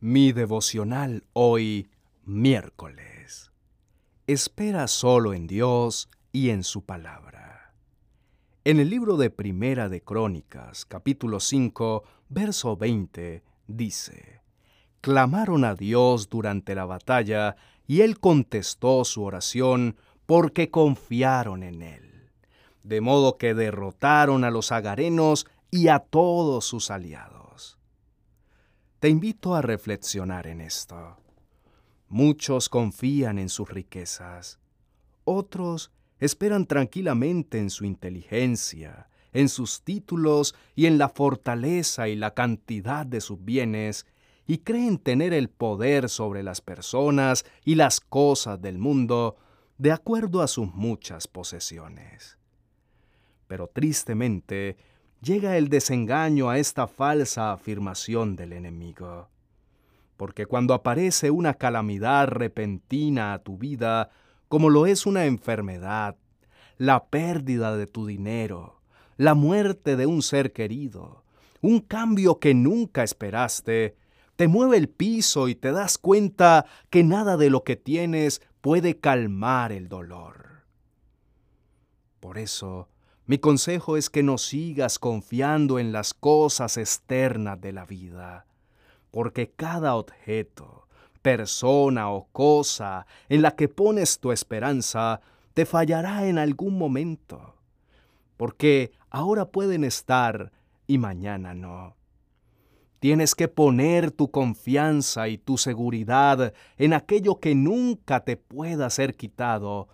Mi devocional hoy, miércoles. Espera solo en Dios y en su palabra. En el libro de Primera de Crónicas, capítulo 5, verso 20, dice, Clamaron a Dios durante la batalla y Él contestó su oración porque confiaron en Él. De modo que derrotaron a los agarenos y a todos sus aliados. Te invito a reflexionar en esto. Muchos confían en sus riquezas, otros esperan tranquilamente en su inteligencia, en sus títulos y en la fortaleza y la cantidad de sus bienes, y creen tener el poder sobre las personas y las cosas del mundo de acuerdo a sus muchas posesiones. Pero tristemente, llega el desengaño a esta falsa afirmación del enemigo. Porque cuando aparece una calamidad repentina a tu vida, como lo es una enfermedad, la pérdida de tu dinero, la muerte de un ser querido, un cambio que nunca esperaste, te mueve el piso y te das cuenta que nada de lo que tienes puede calmar el dolor. Por eso, mi consejo es que no sigas confiando en las cosas externas de la vida, porque cada objeto, persona o cosa en la que pones tu esperanza te fallará en algún momento, porque ahora pueden estar y mañana no. Tienes que poner tu confianza y tu seguridad en aquello que nunca te pueda ser quitado,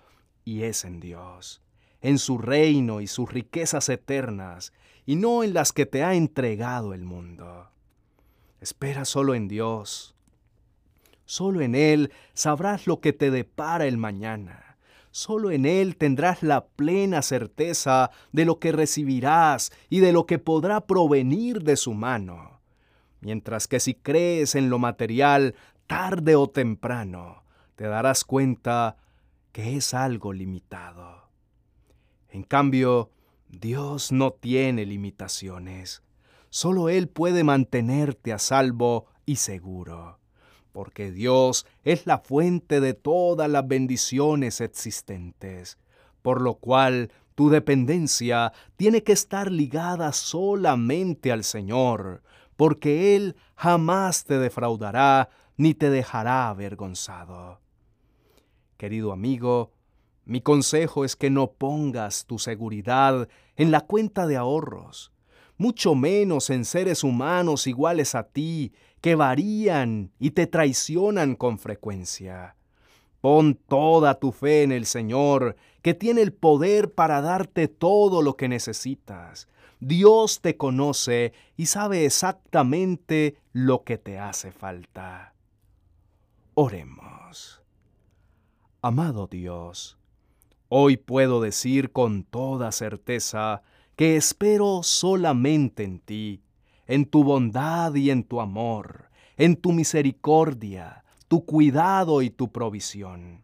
y es en Dios en su reino y sus riquezas eternas, y no en las que te ha entregado el mundo. Espera solo en Dios. Solo en Él sabrás lo que te depara el mañana. Solo en Él tendrás la plena certeza de lo que recibirás y de lo que podrá provenir de su mano. Mientras que si crees en lo material, tarde o temprano, te darás cuenta que es algo limitado. En cambio, Dios no tiene limitaciones. Solo Él puede mantenerte a salvo y seguro, porque Dios es la fuente de todas las bendiciones existentes, por lo cual tu dependencia tiene que estar ligada solamente al Señor, porque Él jamás te defraudará ni te dejará avergonzado. Querido amigo, mi consejo es que no pongas tu seguridad en la cuenta de ahorros, mucho menos en seres humanos iguales a ti, que varían y te traicionan con frecuencia. Pon toda tu fe en el Señor, que tiene el poder para darte todo lo que necesitas. Dios te conoce y sabe exactamente lo que te hace falta. Oremos. Amado Dios, Hoy puedo decir con toda certeza que espero solamente en ti, en tu bondad y en tu amor, en tu misericordia, tu cuidado y tu provisión.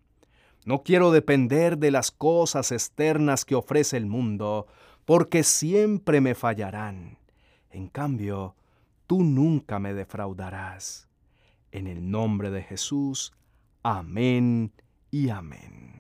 No quiero depender de las cosas externas que ofrece el mundo, porque siempre me fallarán. En cambio, tú nunca me defraudarás. En el nombre de Jesús, amén y amén.